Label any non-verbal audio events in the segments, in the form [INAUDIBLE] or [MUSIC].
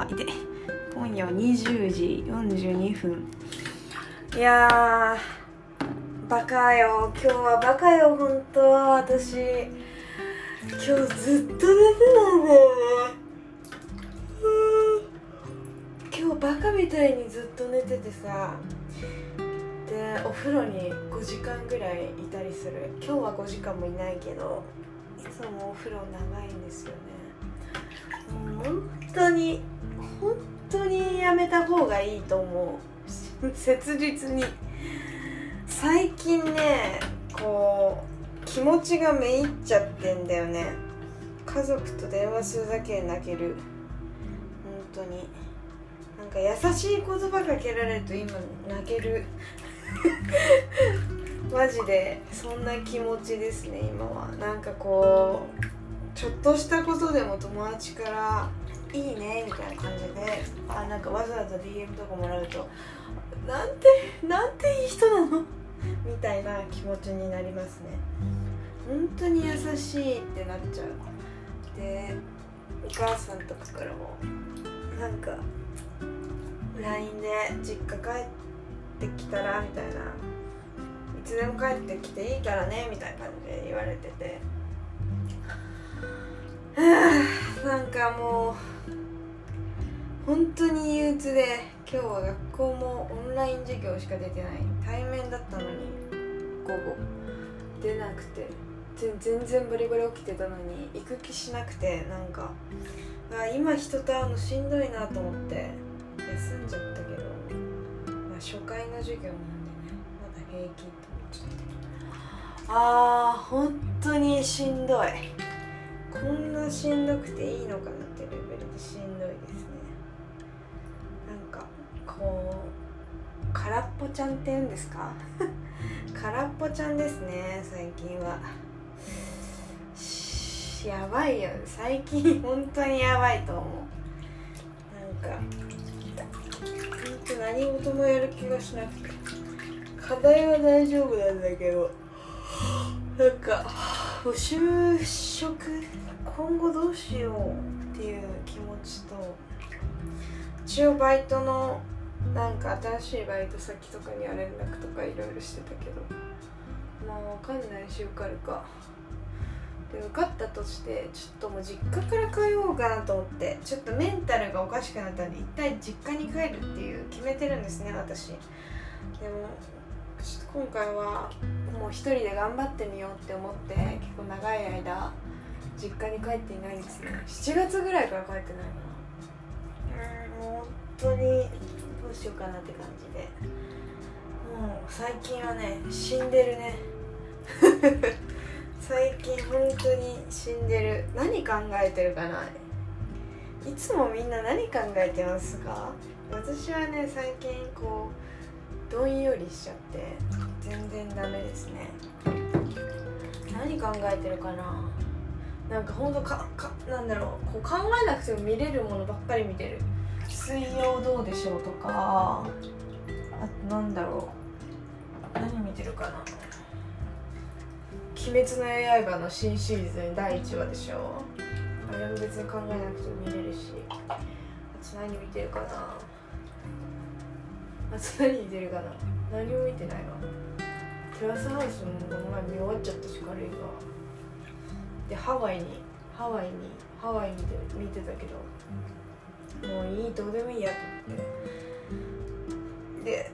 はいて今夜は20時42分。いやバカよ。今日はバカよ本当は私。今日ずっと寝てたんだよね。今日バカみたいにずっと寝ててさ。でお風呂に5時間ぐらいいたりする。今日は5時間もいないけどいつもお風呂長いんですよね。本当に本当にやめた方がいいと思う。切実に。最近ねこう気持ちがめいっちゃってんだよね。家族と電話するだけで泣ける。本当に。なんか優しい言葉かけられると今泣ける。[LAUGHS] マジでそんな気持ちですね今は。なんかこうちょっとしたことでも友達から「いいね」みたいな感じで。あなんかわざわざ DM とかもらうと「なんてなんていい人なの? [LAUGHS]」みたいな気持ちになりますね。本当に優しいってなっちゃう。でお母さんとかからもなんか LINE で実家帰ってきたらみたいな。いつでも帰ってきていいからねみたいな感じで言われてて。[SIGHS] なんかもう本当に憂鬱で今日は学校もオンライン授業しか出てない。対面だったのに午後。出なくて全然バリバリ起きてたのに行く気しなくてなんか。あ今人と会うのしんどいなと思って休んじゃったけど、まあ、初回の授業なんでねまだ平気って思っちゃってあー本当にしんどい。こんなしんどくていいのかな。こう空っぽちゃんって言うんですか？空っぽちゃんですね最近は。やばいよ。最近本当にやばいと思う。なんか本当何事もやる気がしなくて。課題は大丈夫なんだけど。なんか就職今後どうしようっていう気持ちと一応バイトのなんか新しいバイト先とかには連絡とかいろいろしてたけどまあ分かんないし受かるか。で受かったとしてちょっともう実家から通おうかなと思ってちょっとメンタルがおかしくなったんで一体実家に帰るっていう決めてるんですね私。でもちょっと今回はもう一人で頑張ってみようって思って結構長い間実家に帰っていないですね。7月ぐらいから帰ってないかな。うん本当にうしようかなって感じで。もう最近はね死んでるね。[LAUGHS] 最近本当に死んでる。何考えてるかな。いつもみんな何考えてますか？私はね最近こうどんよりしちゃって全然ダメですね。何考えてるかな。なんかほんとかかなんだろう。こう考えなくても見れるものばっかり見てる「水曜どうでしょう」とかあとなんだろう。何見てるかな。鬼滅の刃の新シリーズの第1話でしょ。あれも別に考えなくても見れるし。あと何見てるかな。あと何見てるかな。何も見てないわ。テラスハウスもこの前見終わっちゃったし軽いがでハワイにハワイにハワイ見て見てたけど。もういいどうでもいいやと思って。で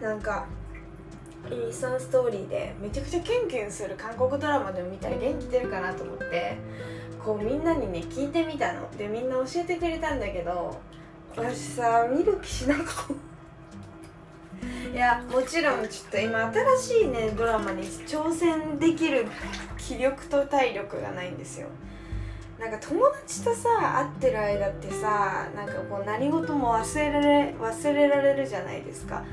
なんかインスタンストーリーでめちゃくちゃキュンキュンする韓国ドラマでも見たら元気出るかなと思って。こうみんなにね聞いてみたの。でみんな教えてくれたんだけど私さ見る気しなくて。いやもちろんちょっと今新しいねドラマに挑戦できる気力と体力がないんですよ。なんか友達とさ会ってる間ってさなんかこう何事も忘れられ忘れられるじゃないですか。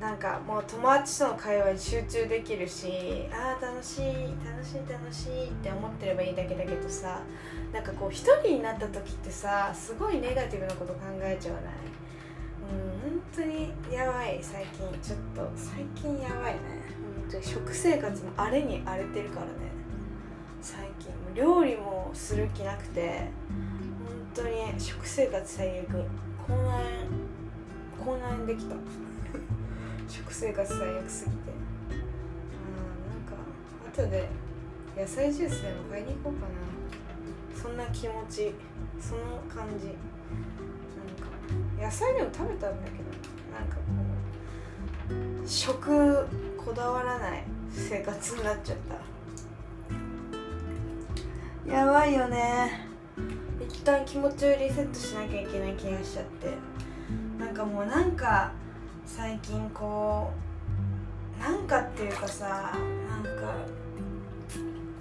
なんかもう友達との会話に集中できるしああ楽しい楽しい楽しいって思ってればいいだけだけどさなんかこう一人になった時ってさすごいネガティブなこと考えちゃわない？うん本当にやばい。最近ちょっと最近やばいね。本当に食生活も荒れに荒れてるからね。最近。料理もする気なくて本当に食生活最悪。口内口内できた。[LAUGHS] 食生活最悪すぎて。うんなんか後で野菜ジュースでも買いに行こうかな。そんな気持ち。その感じ。なんか野菜でも食べたんだけどなんかこう食こだわらない生活になっちゃった。やばいよね。一旦気持ちをリセットしなきゃいけない気がしちゃって。なんかもうなんか最近こうなんかっていうかさなんか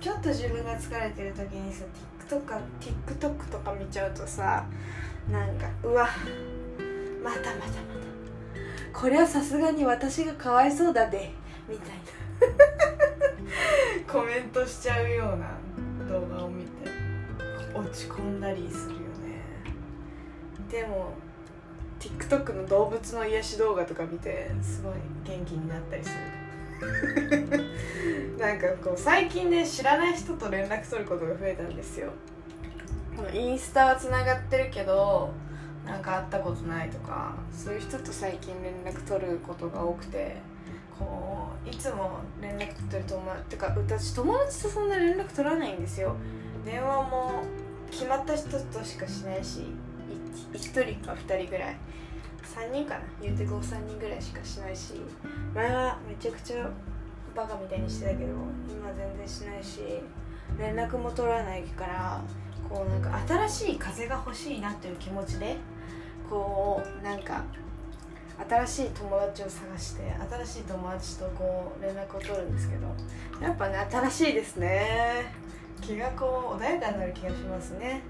ちょっと自分が疲れてる時にさ TikTok か TikTok とか見ちゃうとさなんかうわまたまたまた。これはさすがに私がかわいそうだでみたいな。[LAUGHS] コメントしちゃうような動画を見て落ち込んだりするよね。でも TikTok の動物の癒し動画とか見てすごい元気になったりする。[LAUGHS] なんかこう最近ね知らない人と連絡取ることが増えたんですよ。このインスタはつながってるけどなんか会ったことないとかそういう人と最近連絡取ることが多くて。こういつも連絡取る友達てか私友達とそんな連絡取らないんですよ。電話も決まった人としかしないし1人か2人ぐらい。3人かな？言うて53人ぐらいしかしないし。前はめちゃくちゃバカみたいにしてたけど今全然しないし連絡も取らないからこうなんか新しい風が欲しいなという気持ちでこうなんか新しい友達を探して新しい友達とこう連絡を取るんですけどやっぱね新しいですね。気がこう穏やかになる気がしますね。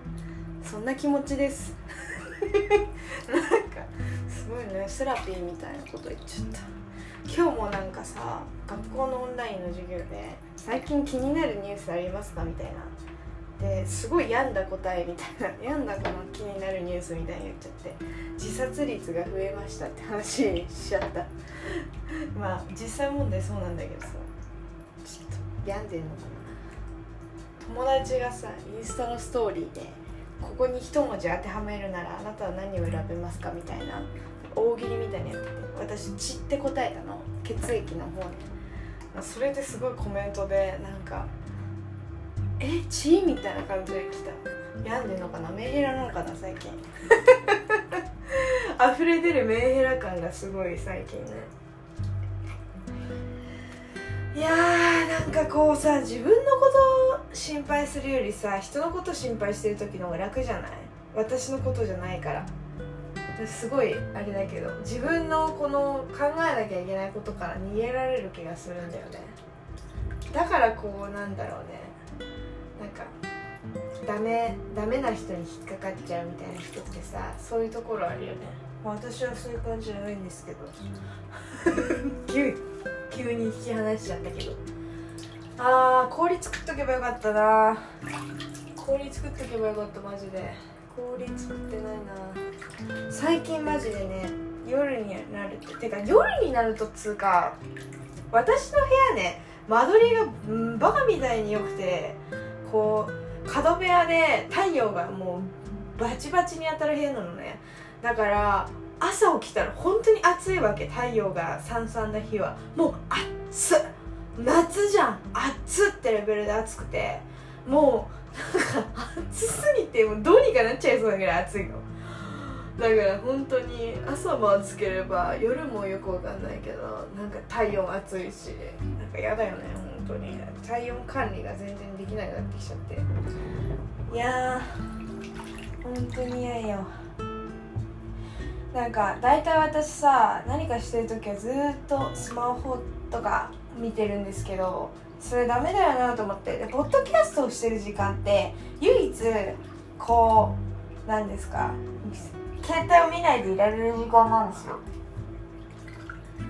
そんな気持ちです。[LAUGHS] なんかすごいねセラピーみたいなこと言っちゃった。今日もなんかさ学校のオンラインの授業で最近気になるニュースありますか？みたいな。ですごい病んだ答えみたいな [LAUGHS] 病んだこの気になるニュースみたいに言っちゃって自殺率が増えましたって話しちゃった。[LAUGHS] まあ実際問題そうなんだけどさちょっと病んでんのかな。友達がさインスタのストーリーでここに一文字当てはめるならあなたは何を選べますかみたいな大喜利みたいなやってて私血って答えたの。血液の方にそれですごいコメントでなんか「え血?」みたいな感じで来た病んでんのかな？メンヘラなのかな？最近 [LAUGHS] 溢れ出るメンヘラ感がすごい最近ね。いやーなんかこうさ自分のこと心配するよりさ人のこと心配してる時の方が楽じゃない？私のことじゃないから。すごいあれだけど自分のこの考えなきゃいけないことから逃げられる気がするんだよね。だからこうなんだろうね。なんかダメダメな人に引っかかっちゃうみたいな人ってさそういうところあるよね。私はそういう感じじゃないんですけど。[LAUGHS] 急急に引き離しちゃったけど。あー氷作っとけばよかったな。氷作っとけばよかったマジで。氷作ってないな。最近マジでね夜になるっててか夜になるとつうか私の部屋ね間取りが、ん、バカみたいに良くてこう角部屋で太陽がもうバチバチに当たる部屋なのね。だから朝起きたら本当に暑いわけ。太陽がさんさんな日は。もう暑っ。夏じゃん。暑ってレベルで暑くて。もうなんか暑すぎてもうどうにかなっちゃいそうなぐらい暑いの。だから本当に朝も暑ければ夜もよくわかんないけどなんか体温暑いしなんか嫌だよね当に体温管理が全然できなくなってきちゃって。いやー本当に嫌よ。なんか大体私さ何かしてる時はずっとスマホとか見てるんですけどそれダメだよなと思って。でポッドキャストをしてる時間って唯一こうなんですか携帯を見ないでいられる時間なんですよ。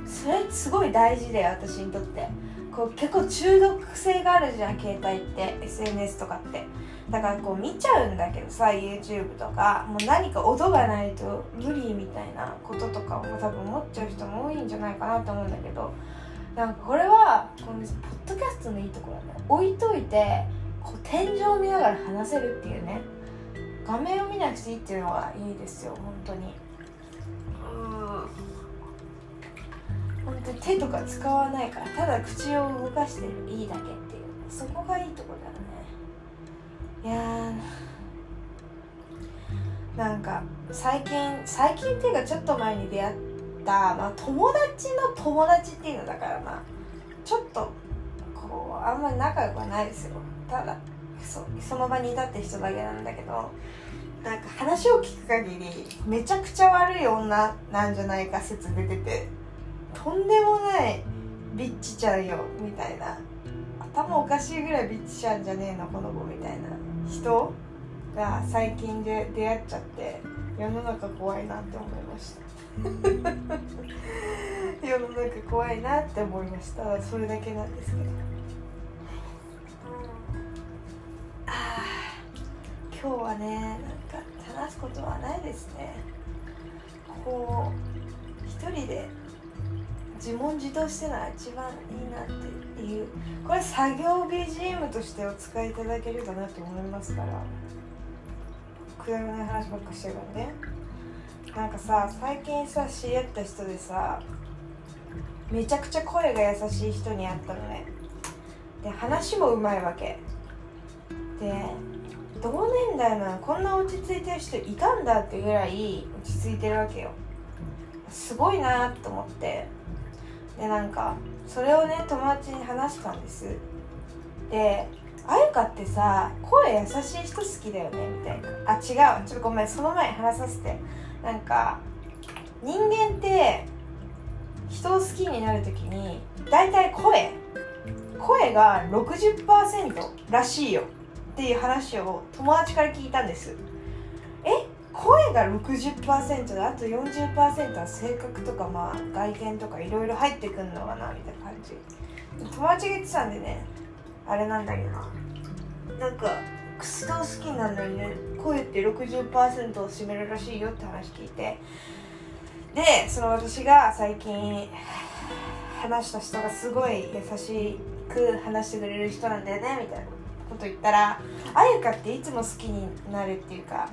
それすごい大事だよ私にとって。こう結構中毒性があるじゃん携帯って SNS とかって。だからこう見ちゃうんだけどさ YouTube とかもう何か音がないと無理みたいなこととかも多分思っちゃう人も多いんじゃないかなと思うんだけどなんかこれはこのポッドキャストのいいところはね。置いといてこう天井を見ながら話せるっていうね。画面を見なくていいっていうのがいいですよ本当に。本当に手とか使わないからただ口を動かしてるいいだけっていう。そこがいいとこだよね。いやー。なんか最近最近っていうかちょっと前に出会った、まあ、友達の友達っていうのだからまあちょっとこうあんまり仲良くはないですよ。ただそその場にいたって人だけなんだけどなんか話を聞く限りめちゃくちゃ悪い女なんじゃないか説出てて。とんでもないビッチちゃんよみたいな。頭おかしいぐらいビッチちゃんじゃねえのこの子みたいな人が最近で出会っちゃって世の中怖いなって思いました。世の中怖いなって思いました。それだけなんですけど。あ今日はねなんか話すことはないですね。こう一人で自問自答してのは一番いいなっていう。これ作業 BGM としてお使いいただけるかなと思いますから。くだらない話ばっかしてるからね。なんかさ最近さ知り合った人でさめちゃくちゃ声が優しい人に会ったのね。で話もうまいわけ。で同年代のこんな落ち着いてる人いたんだってぐらい落ち着いてるわけよ。すごいなと思って。でなんかそれをね友達に話したんです。であゆかってさ声優しい人好きだよねみたいな。あ違う。ちょっとごめんその前に話させて。なんか人間って人を好きになる時に大体声。声が60%らしいよっていう話を友達から聞いたんです。え？声が60%であと40%は性格とかまあ外見とかいろいろ入ってくんのかなみたいな感じ。友達が言ってたんでねあれなんだけどな。んかスト好きなんだよね声って60%を占めるらしいよって話聞いて。でその私が最近話した人がすごい優しく話してくれる人なんだよねみたいなこと言ったらあゆかっていつも好きになるっていうか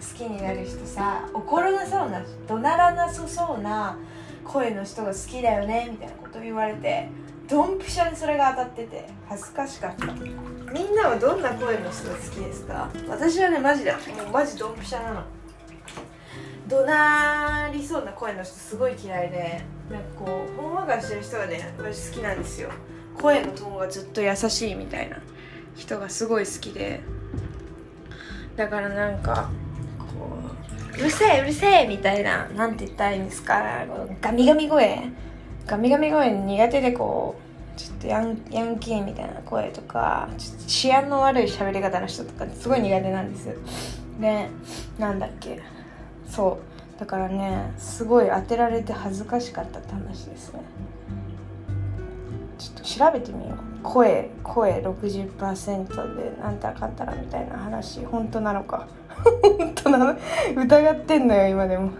好きになる人さ怒らなそうな怒鳴らなさそうな声の人が好きだよねみたいなこと言われてドンピシャにそれが当たってて恥ずかしかった。みんなはどんな声の人が好きですか？私はねマジでもうマジドンピシャなの。怒鳴りそうな声の人すごい嫌いでなんかこうほんわかしてる人がね私好きなんですよ。声のトーンがずっと優しいみたいな人がすごい好きで。だからなんかこうるせえうるせえみたいななんて言ったらいいんですか。ガミガミ声。ガミガミ声苦手でこうちょっとヤンヤンキーみたいな声とかちょっと治安の悪い喋り方の人とかすごい苦手なんですでなんだっけ。そう。だからねすごい当てられて恥ずかしかったって話ですね。ちょっと調べてみよう。声声60%でなんたらかんたらみたいな話本当なのか。本当なの？疑ってんのよ今でも。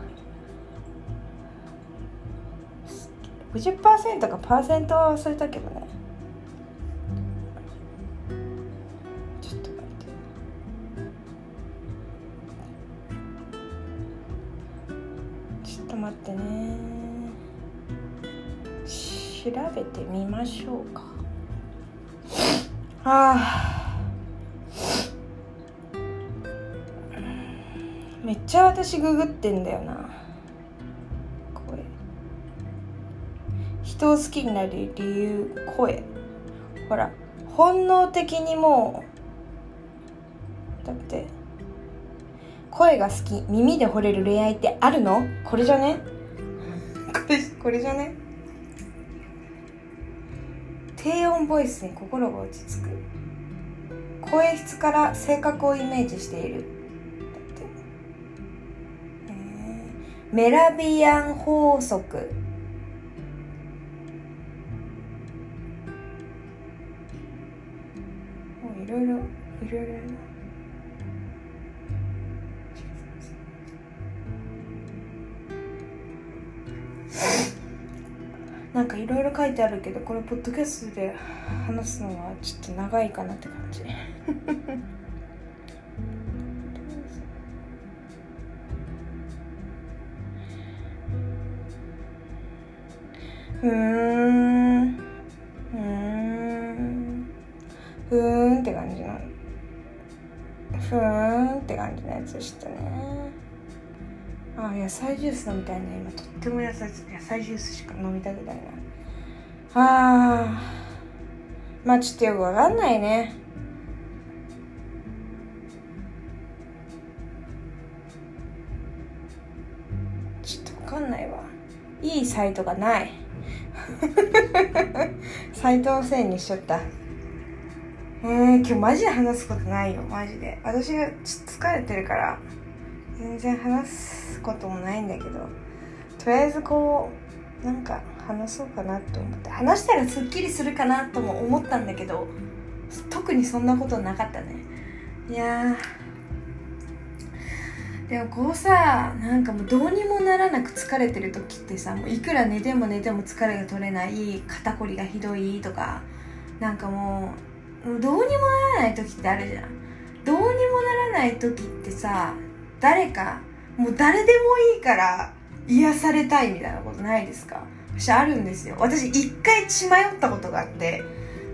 50%かパーセントは忘れたけどね。ちょっと待って。ちょっと待ってね。調べてみましょうか。あめっちゃ私ググってんだよな。声。人を好きになる理由声。ほら本能的にもうだって声が好き耳で惚れる恋愛ってあるの？これじゃね？これこれじゃね？低音ボイスに心が落ち着く。声質から性格をイメージしているメラビアン法則。いろいろいろいろなんかいろいろ書いてあるけどこれポッドキャストで話すのはちょっと長いかなって感じ。ふーんふーんふーんって感じの。ふーんって感じのやつでしたね。あ野菜ジュース飲みたいね今とっても野菜野菜ジュースしか飲みたくないな。あまあちょっとよくわかんないね。ちょっとわかんないわ。いいサイトがない。サイトのせいにしちゃった。えー、今日マジで話すことないよ。マジで。私が疲れてるから全然話すこともないんだけど。とりあえずこうなんか話そうかなと思って。話したらすっきりするかなとも思ったんだけど特にそんなことなかったね。いやでもこうさなんかもうどうにもならなく疲れてる時ってさもういくら寝ても寝ても疲れが取れない肩こりがひどいとかなんかもうどうにもならない時ってあるじゃん。どうにもならない時ってさ誰かもう誰でもいいから癒されたいみたいなことないですか？私あるんですよ。私一回血迷ったことがあって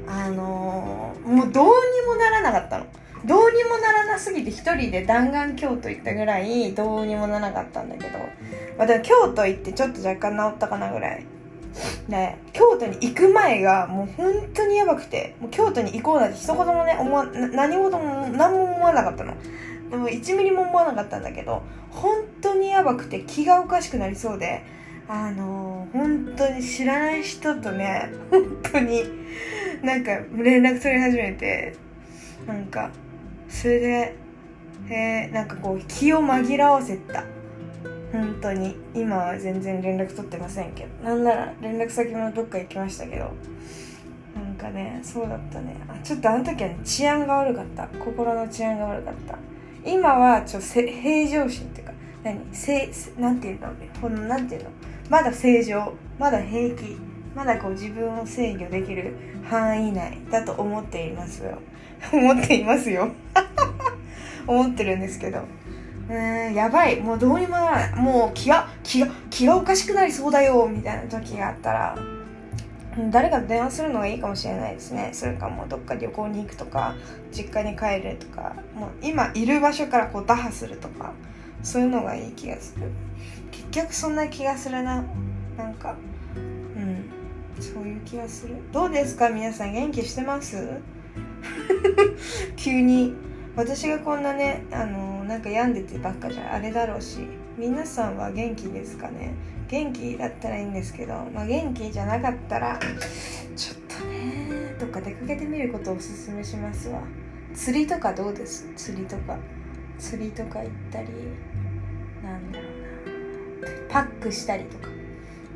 あのー、もうどうにもならなかったの。どうにもならなすぎて一人で弾丸京都行ったぐらいどうにもならなかったんだけど、まあ、でも京都行ってちょっと若干治ったかなぐらい。で京都に行く前がもう本当にやばくて。もう京都に行こうなんて一言もね思わ何事も何も思わなかったの。でも1ミリも思わなかったんだけど本当にやばくて気がおかしくなりそうで。あのー、本当に知らない人とね [LAUGHS] 本当になんか連絡取り始めてなんかそれでえー、なんかこう気を紛らわせた。本当に。今は全然連絡取ってませんけど。なんなら連絡先もどっか行きましたけど。なんかねそうだったね。あちょっとあの時はね治安が悪かった。心の治安が悪かった。今はちょっと平常心っていうか何？せなんていうの？このなんていうの？まだ正常。まだ平気。まだこう自分を制御できる範囲内だと思っていますよ。[LAUGHS] 思っていますよ。思ってるんですけど。うーんやばい。もうどうにもならない。もう気が気が気がおかしくなりそうだよみたいな時があったら。誰かと電話するのがいいかもしれないですね。それかもうどっか旅行に行くとか実家に帰るとか。もう今いる場所からこう打破するとか。そういうのがいい気がする。結局そんな気がするな。なんかうんそういう気がする。どうですか？皆さん元気してます？[LAUGHS] 急に。私がこんなねあのなんか病んでてばっかじゃあれだろうし皆さんは元気ですかね？元気だったらいいんですけど、まあ、元気じゃなかったらちょっとねどっか出かけてみることをおすすめしますわ。釣りとかどうです？釣りとか。釣りとか行ったりなんだろうな。パックしたりとか。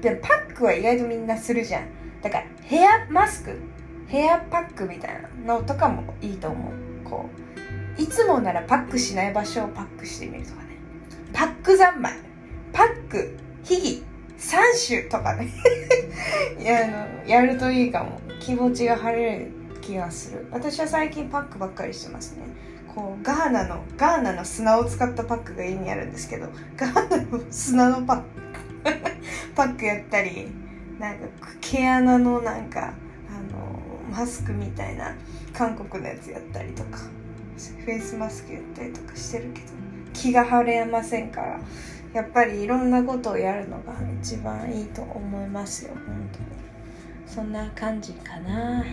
でもパックは意外とみんなするじゃん。だからヘアマスク？ヘアパックみたいなのとかもいいと思う。こう。いつもならパックしない場所をパックしてみるとかね。パック三昧。パック秘技。三種とかね。[LAUGHS] やあのやるといいかも。気持ちが晴れる気がする。私は最近パックばっかりしてますね。こうガーナのガーナの砂を使ったパックが家にあるんですけどガーナの砂のパック。[LAUGHS] パックやったりなんか毛穴のなんかあのマスクみたいな韓国のやつやったりとか。フェイスマスクやったりとかしてるけど気が晴れませんからやっぱりいろんなことをやるのが一番いいと思いますよ本当に。そんな感じかな。